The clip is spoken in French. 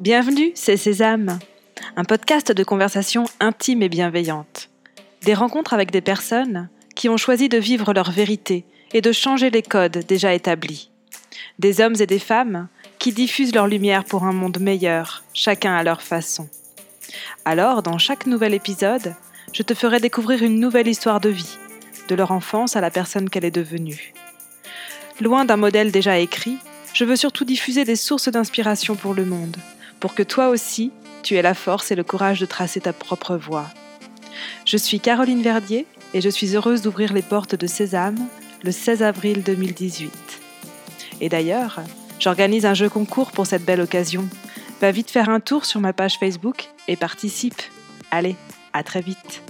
Bienvenue, c'est Sésame, un podcast de conversation intime et bienveillante. Des rencontres avec des personnes qui ont choisi de vivre leur vérité et de changer les codes déjà établis. Des hommes et des femmes qui diffusent leur lumière pour un monde meilleur, chacun à leur façon. Alors, dans chaque nouvel épisode, je te ferai découvrir une nouvelle histoire de vie, de leur enfance à la personne qu'elle est devenue. Loin d'un modèle déjà écrit, je veux surtout diffuser des sources d'inspiration pour le monde, pour que toi aussi, tu aies la force et le courage de tracer ta propre voie. Je suis Caroline Verdier et je suis heureuse d'ouvrir les portes de Sésame le 16 avril 2018. Et d'ailleurs, j'organise un jeu concours pour cette belle occasion. Va vite faire un tour sur ma page Facebook et participe. Allez, à très vite.